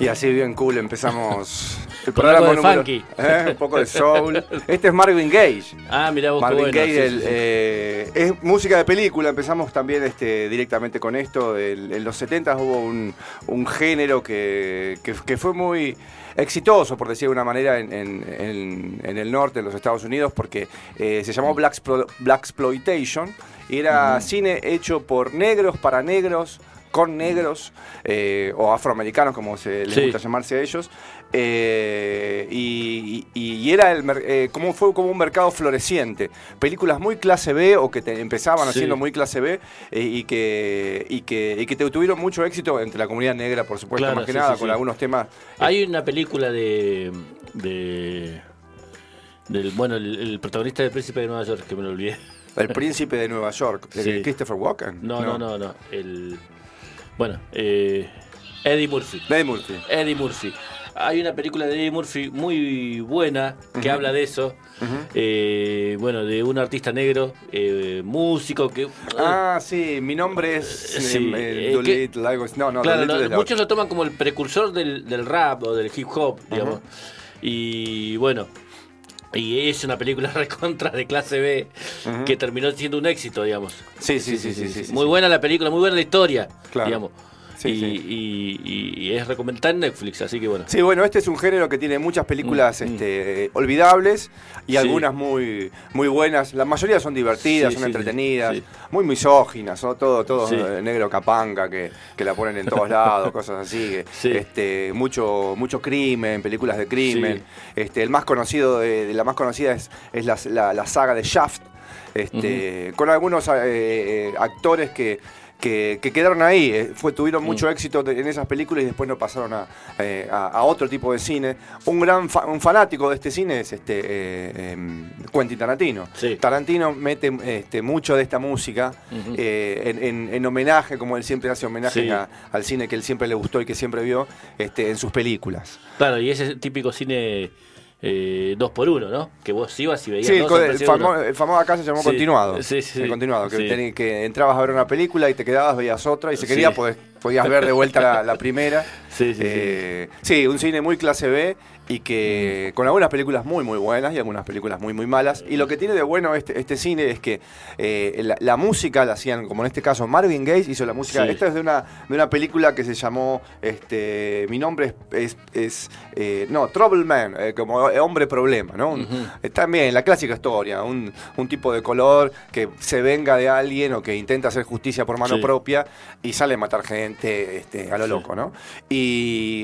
Y así bien cool empezamos el Con algo de número- funky. ¿eh? Un poco de soul. Este es Marvin Gaye. Ah, mira vos, Marvin bueno. Gaye sí, el, sí, sí. eh, es música de película. Empezamos también este, directamente con esto. El- en los 70 hubo un, un género que, que- que fue muy exitoso, por decir de una manera, en, en- en- en el norte, en los Estados Unidos, porque eh, se llamó Black, Exploitation y era cine hecho por negros para negros con negros eh, o afroamericanos, como se les Sí. gusta llamarse a ellos. eh, y, y- y era el eh, como fue como un mercado floreciente. Películas muy clase B o que te empezaban Sí. haciendo muy clase B eh, y, que, y, que, y que te- tuvieron mucho éxito entre la comunidad negra, por supuesto, Claro, más que sí, nada, con algunos temas. Hay una película de. de del, bueno, el, el protagonista del Príncipe de Nueva York, que me lo olvidé. El príncipe de Nueva York, de Sí. Christopher Walken. No, no, no, no. El. Bueno, eh, Eddie Murphy. Eddie Murphy. Eddie Murphy. Hay una película de Eddie Murphy muy buena que habla de eso. Eh, bueno, de un artista negro, eh, músico que. Ah, sí, mi nombre es Eh, sí, eh, eh, Doolittle, algo así. No, no, claro, no, muchos lo toman como el precursor del, del rap o del hip hop, digamos. Y bueno, y es una película recontra de clase B que terminó siendo un éxito, digamos. Sí, sí, sí, sí, sí, sí, muy buena la película, muy buena la historia, Claro. digamos. Sí, y, sí. y- y- y es recomendada en Netflix, así que bueno. Sí, bueno, este es un género que tiene muchas películas Mm, mm. este, olvidables y Sí. algunas muy, muy buenas. La mayoría son divertidas, son entretenidas, muy misóginas, ¿no? todo, todo eh, negro capanga que, que la ponen en todos lados, cosas así. que, este, mucho, mucho crimen, películas de crimen. Este, el más conocido, de, la más conocida es, es la, la- la saga de Shaft, este, con algunos eh, eh, actores que, que, que quedaron ahí, eh, fue, tuvieron mucho éxito en esas películas y después no pasaron a, eh, a- a otro tipo de cine. Un gran fa- un fanático de este cine es este eh, em, Quentin Tarantino. Sí. Tarantino mete este, mucho de esta música eh, en, en- en homenaje, como él siempre hace homenaje Sí. a- al cine que él siempre le gustó y que siempre vio este, en sus películas. Claro, y ese típico cine eh, dos por uno, ¿no? Que vos ibas y veías Sí, el, dos, el, famo- el famoso acá se llamó Sí, continuado. sí, sí, El continuado, que, que entrabas a ver una película y te quedabas, veías otra y si Sí. querías podés- podías ver de vuelta la, la primera. Sí, sí, sí. Eh, sí, un cine muy clase B y que con algunas películas muy muy buenas y algunas películas muy muy malas. Y lo que tiene de bueno este, este cine es que eh, la, la música la hacían, como en este caso Marvin Gaye hizo la música. Sí. Esta es de una, de una película que se llamó este, Mi nombre es, es, es, eh, no, Trouble Man, como hombre problema, ¿no? Un- También la clásica historia, un, un tipo de color que se venga de alguien o que intenta hacer justicia por mano Sí. propia y sale a matar gente este, a lo loco, ¿no? Y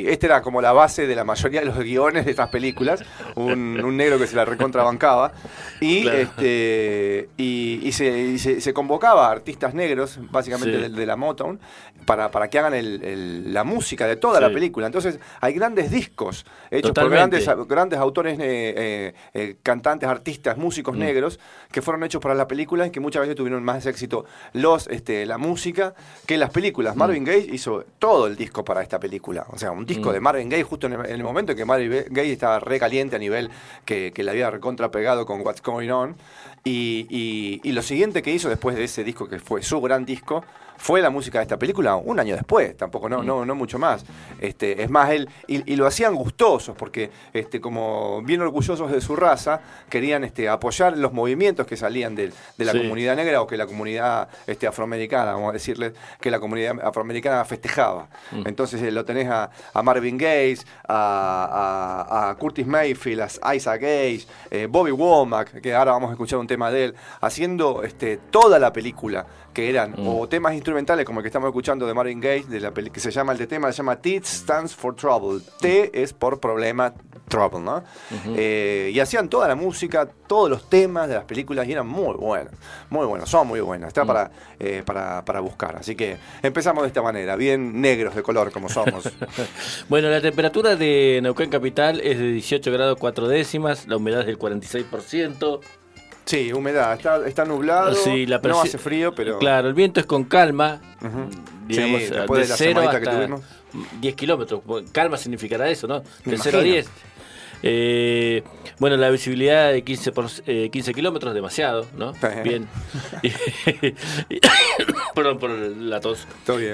esta era como la base de la mayoría de los guiones de estas películas, un, un negro que se la recontrabancaba y, Claro. este, y, y se, y se- se convocaba a artistas negros, básicamente Sí. de, de la Motown, para, para que hagan el- el- la música de toda la película. Entonces hay grandes discos hechos Totalmente. por grandes, grandes autores, eh, eh, eh, cantantes, artistas, músicos Mm. negros que fueron hechos para la película y que muchas veces tuvieron más éxito los, este, la música que las películas. Marvin Gaye hizo todo el disco para esta película. O sea, un disco Mm. de Marvin Gaye justo en el, en el momento en que Marvin Gaye estaba re caliente a nivel que, que le había recontra pegado con What's Going On. Y, y- y lo siguiente que hizo después de ese disco, que fue su gran disco, fue la música de esta película un año después, tampoco, no, no, no mucho más. Este, es más, él, y, y lo hacían gustosos, porque este, como bien orgullosos de su raza, querían este, apoyar los movimientos que salían de, de la Sí. comunidad negra o que la comunidad este, afroamericana, vamos a decirle, que la comunidad afroamericana festejaba. Entonces eh, lo tenés a, a Marvin Gaye, a, a- a Curtis Mayfield, a Isaac Gaze, eh, Bobby Womack, que ahora vamos a escuchar un tema de él, haciendo este, toda la película, que eran o temas instrumentales como el que estamos escuchando de Marvin Gaye, de la peli- que se llama, el de tema se llama T stands for Trouble. T es por problema, Trouble, ¿no? Eh, y hacían toda la música, todos los temas de las películas y eran muy buenos, muy buenos, son muy buenas, está para, eh, para, para buscar. Así que empezamos de esta manera, bien negros de color como somos. Bueno, la temperatura de Neuquén Capital es de 18 grados 4 décimas, la humedad es del 46%. Sí, humedad, está, está nublado, Sí, la no hace frío, pero... Claro, el viento es con calma, Ujú. digamos, Sí, después de la 0 semanita que hasta tuvimos. 10 kilómetros. Calma significará eso, ¿no? De 0 a imagino. 10. Eh, bueno, la visibilidad de 15, por, 15 kilómetros, demasiado, ¿no? Bien. Perdón por la tos.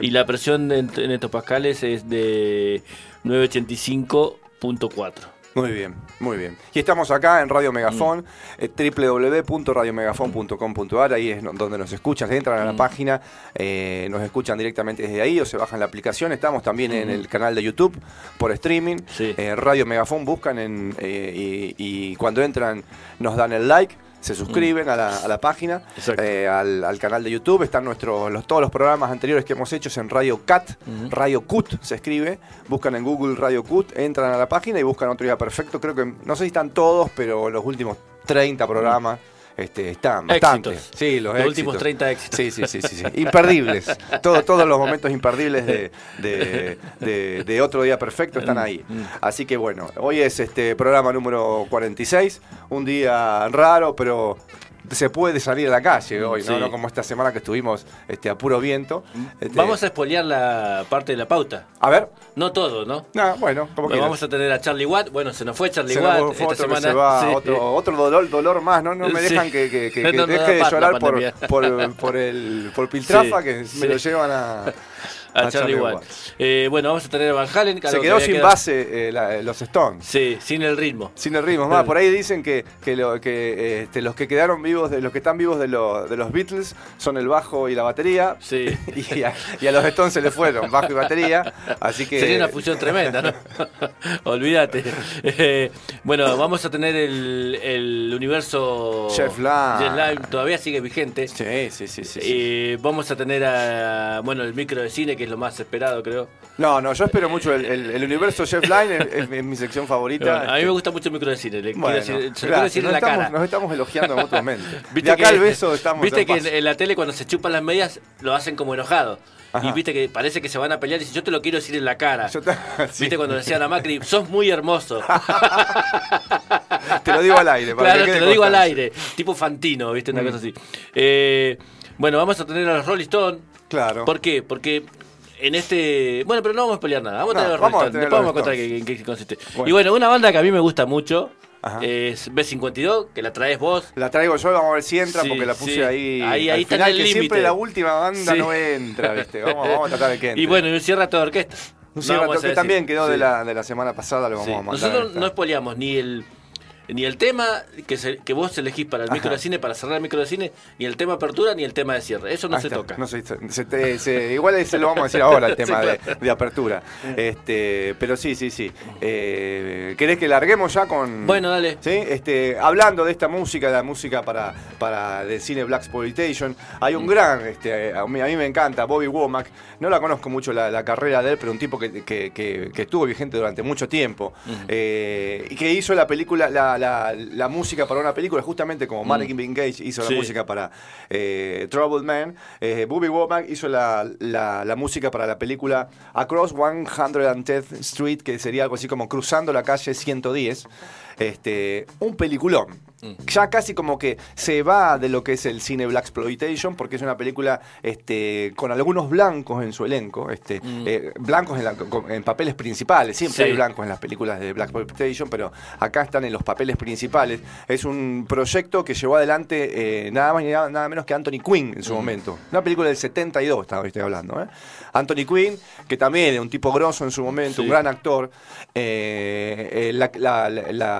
Y la presión en, en hectopascales es de 985.4. Muy bien, muy bien. Y estamos acá en Radio Megafón, mm. eh, www.radiomegafon.com.ar, ahí es donde nos escuchan, entran a la mm. página, eh, nos escuchan directamente desde ahí o se bajan la aplicación. Estamos también en el canal de YouTube por streaming, eh, Radio Megafón buscan en, y cuando entran nos dan el like se suscriben a, la, página, eh, al, canal de YouTube. Están nuestros, los, todos los programas anteriores que hemos hecho en Radio Cat, Radio Cut se escribe. Buscan en Google Radio Cut, entran a la página y buscan otro día perfecto. Creo que, no sé si están todos, pero los últimos 30 programas. Este, están bastante. Sí, los, últimos 30 éxitos. Sí, sí, sí, sí, Imperdibles. todos los momentos imperdibles de, de, Otro Día Perfecto están ahí. Mm. Así que bueno, hoy es este programa número 46, un día raro, pero se puede salir a la calle hoy, ¿no? Como esta semana que estuvimos este, a puro viento. Este, vamos a espolear la parte de la pauta. A ver. No todo, ¿no? No, bueno, como que Vamos a tener a Charlie Watt. Bueno, se nos fue Charlie Watt esta otro semana. Se va, otro, otro dolor, dolor más, ¿no? No me dejan que, que, que, deje de llorar por, por, por, el por Piltrafa, que me lo llevan a a, Charlie, Watt. Eh, bueno, vamos a tener a Van Halen. Se quedó sin base eh, eh, los Stones. Sí, sin el ritmo. Sin el ritmo. Más, por ahí dicen que, que, lo, que este, los que quedaron vivos, de los que están vivos de, de los Beatles son el bajo y la batería. Sí. Y a, y a los Stones se le fueron bajo y batería. Así que... Sería una fusión tremenda, ¿no? Olvídate. bueno, vamos a tener el, el universo. Jeff Lime. todavía sigue vigente. Sí, sí, sí. sí, vamos a tener a, bueno, el micro de cine que es lo más esperado, creo. No, no, yo espero mucho el, universo Jeff Line, es, mi sección favorita. a mí me gusta mucho el micro de cine, le bueno, quiero decir, estamos, la cara. nos estamos elogiando mutuamente. ¿Viste acá que, el beso estamos Viste que en, la tele cuando se chupan las medias lo hacen como enojado. Y viste que parece que se van a pelear y dicen, yo te lo quiero decir en la cara. Viste cuando decían a Macri, sos muy hermoso. te lo digo al aire. Para claro, te lo digo al aire. Tipo Fantino, viste, una mm. cosa así. Eh, bueno, vamos a tener a los Rolling Stones. Claro. ¿Por qué? Porque en este. Bueno, pero no vamos a pelear nada. Vamos a tener vamos a Después vamos a contar en qué, consiste. Y bueno, una banda que a mí me gusta mucho. Es B52, que la traes vos. La traigo yo, vamos a ver si entra, porque la puse ahí. Ahí, ahí está el que siempre la última banda no entra, ¿viste? Vamos, vamos, a tratar de que entre. Y bueno, y un cierra toda orquesta. Un cierra que también quedó de, la, de la semana pasada, lo vamos a mandar. Nosotros no espoleamos ni el ni el tema que, que vos elegís para el micro de cine, para cerrar el micro de cine, ni el tema apertura, ni el tema de cierre. Eso no se toca. No se, se, igual se lo vamos a decir ahora, el tema de, apertura. Este, pero sí, sí, sí. Eh, ¿Querés que larguemos ya con. Bueno, dale. ¿sí? Este, hablando de esta música, de la música para, para el cine Black Exploitation, hay un mm. gran, este, a, mí, me encanta, Bobby Womack. No la conozco mucho la, carrera de él, pero un tipo que, que, estuvo vigente durante mucho tiempo. Eh, y que hizo la película, la, la, música para una película, justamente como Martin mm. Gage hizo la música para eh, Troubled Man, eh, Bobby Womack hizo la, la, música para la película Across 110th Street, que sería algo así como Cruzando la calle 110. Este, un peliculón. Ya casi como que se va de lo que es el cine Black Exploitation, porque es una película este, con algunos blancos en su elenco, este, eh, blancos en, papeles principales, siempre hay blancos en las películas de Black Exploitation, pero acá están en los papeles principales. Es un proyecto que llevó adelante eh, nada más ni nada, menos que Anthony Quinn en su momento. Una película del 72, estaba, estoy hablando. ¿eh? Anthony Quinn, que también es un tipo grosso en su momento, un gran actor, la,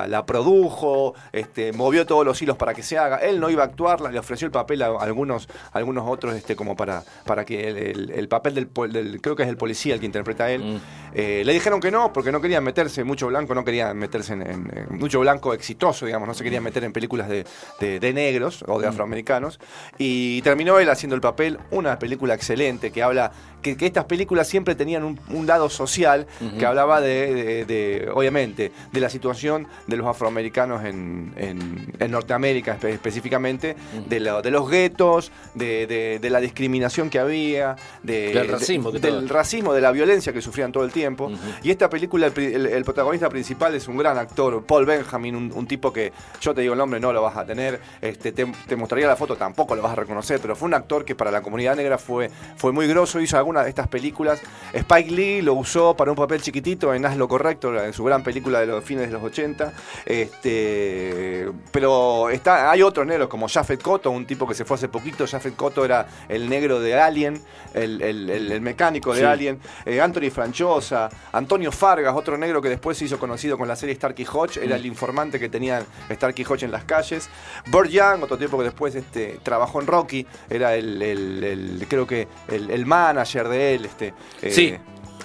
la, produjo, este, movió todos los hilos para que se haga. Él no iba a actuar, le ofreció el papel a algunos, algunos otros este, como para, para que el, papel del, creo que es el policía el que interpreta a él. Mm. Eh, le dijeron que no, porque no querían meterse, mucho blanco no querían meterse en, mucho blanco exitoso, digamos, no se querían meter en películas de, negros o de mm. afroamericanos. Y terminó él haciendo el papel, una película excelente que habla que, estas películas siempre tenían un, lado social que hablaba de, obviamente, de la situación de los afroamericanos en, en Norteamérica específicamente, de, de, los guetos, de, de, la discriminación que había, del racismo, del racismo, de la violencia que sufrían todo el tiempo. Y esta película, el, protagonista principal es un gran actor, Paul Benjamin, un, tipo que yo te digo el nombre, no lo vas a tener, este, te, mostraría la foto, tampoco lo vas a reconocer, pero fue un actor que para la comunidad negra fue, fue muy grosso, hizo algunas de estas películas. Spike Lee lo usó para un papel chiquitito en Haz lo Correcto, en su gran película de los fines de los 80. Este, pero está, hay otros negros como Jafet Koto, un tipo que se fue hace poquito. Jafet Koto era el negro de Alien, el, mecánico de Alien. Eh, Anthony Franchosa, Antonio Fargas, otro negro que después se hizo conocido con la serie Starkey Hodge, era el mm. informante que tenía Starkey Hodge en las calles. Burt Young, otro tipo que después este, trabajó en Rocky, era el, creo que el, manager de él. Este, sí.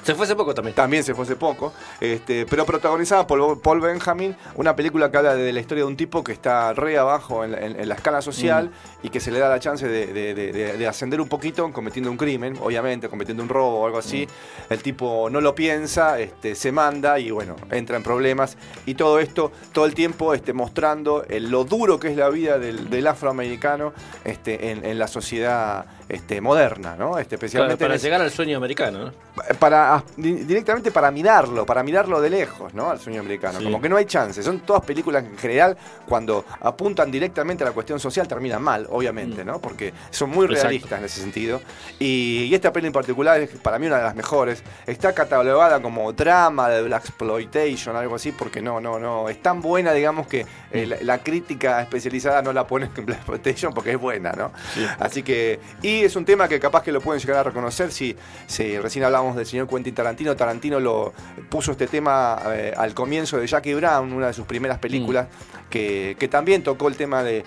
Se fue hace poco también. También se fue hace poco. Este, pero protagonizada por Paul Benjamin, una película que habla de la historia de un tipo que está re abajo en, la escala social mm. y que se le da la chance de, ascender un poquito cometiendo un crimen, obviamente, cometiendo un robo o algo así. Mm. El tipo no lo piensa, este, se manda y bueno, entra en problemas. Y todo esto, todo el tiempo este, mostrando lo duro que es la vida del, afroamericano este, en, la sociedad este, moderna, ¿no? Este, especialmente para llegar al sueño americano, ¿no? Para directamente para mirarlo, para mirarlo de lejos, ¿no? Al sueño americano. Como que no hay chance. Son todas películas en general, cuando apuntan directamente a la cuestión social, terminan mal, obviamente, mm. ¿no? Porque son muy realistas en ese sentido. Y, esta peli en particular es para mí una de las mejores. Está catalogada como drama de Black Exploitation, algo así, porque no, no, no. Es tan buena, digamos, que eh, mm. la, crítica especializada no la pone en Black Exploitation porque es buena, ¿no? Así que. Y es un tema que capaz que lo pueden llegar a reconocer si, si recién hablamos del señor Quentin Tarantino. Tarantino lo puso este tema eh, al comienzo de Jackie Brown, una de sus primeras películas, mm. que, también tocó el tema de,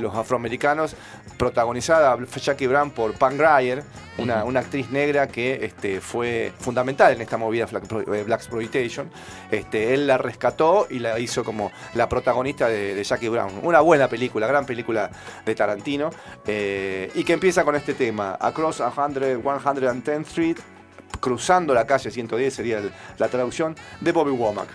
los afroamericanos, protagonizada Jackie Brown por Pam Grier, una, actriz negra que este, fue fundamental en esta movida eh, Black Exploitation. Este, él la rescató y la hizo como la protagonista de, Jackie Brown. Una buena película, gran película de Tarantino. Eh, y que empieza con este tema, Across 100, 110th Street, cruzando la calle 110 sería la traducción de Bobby Womack.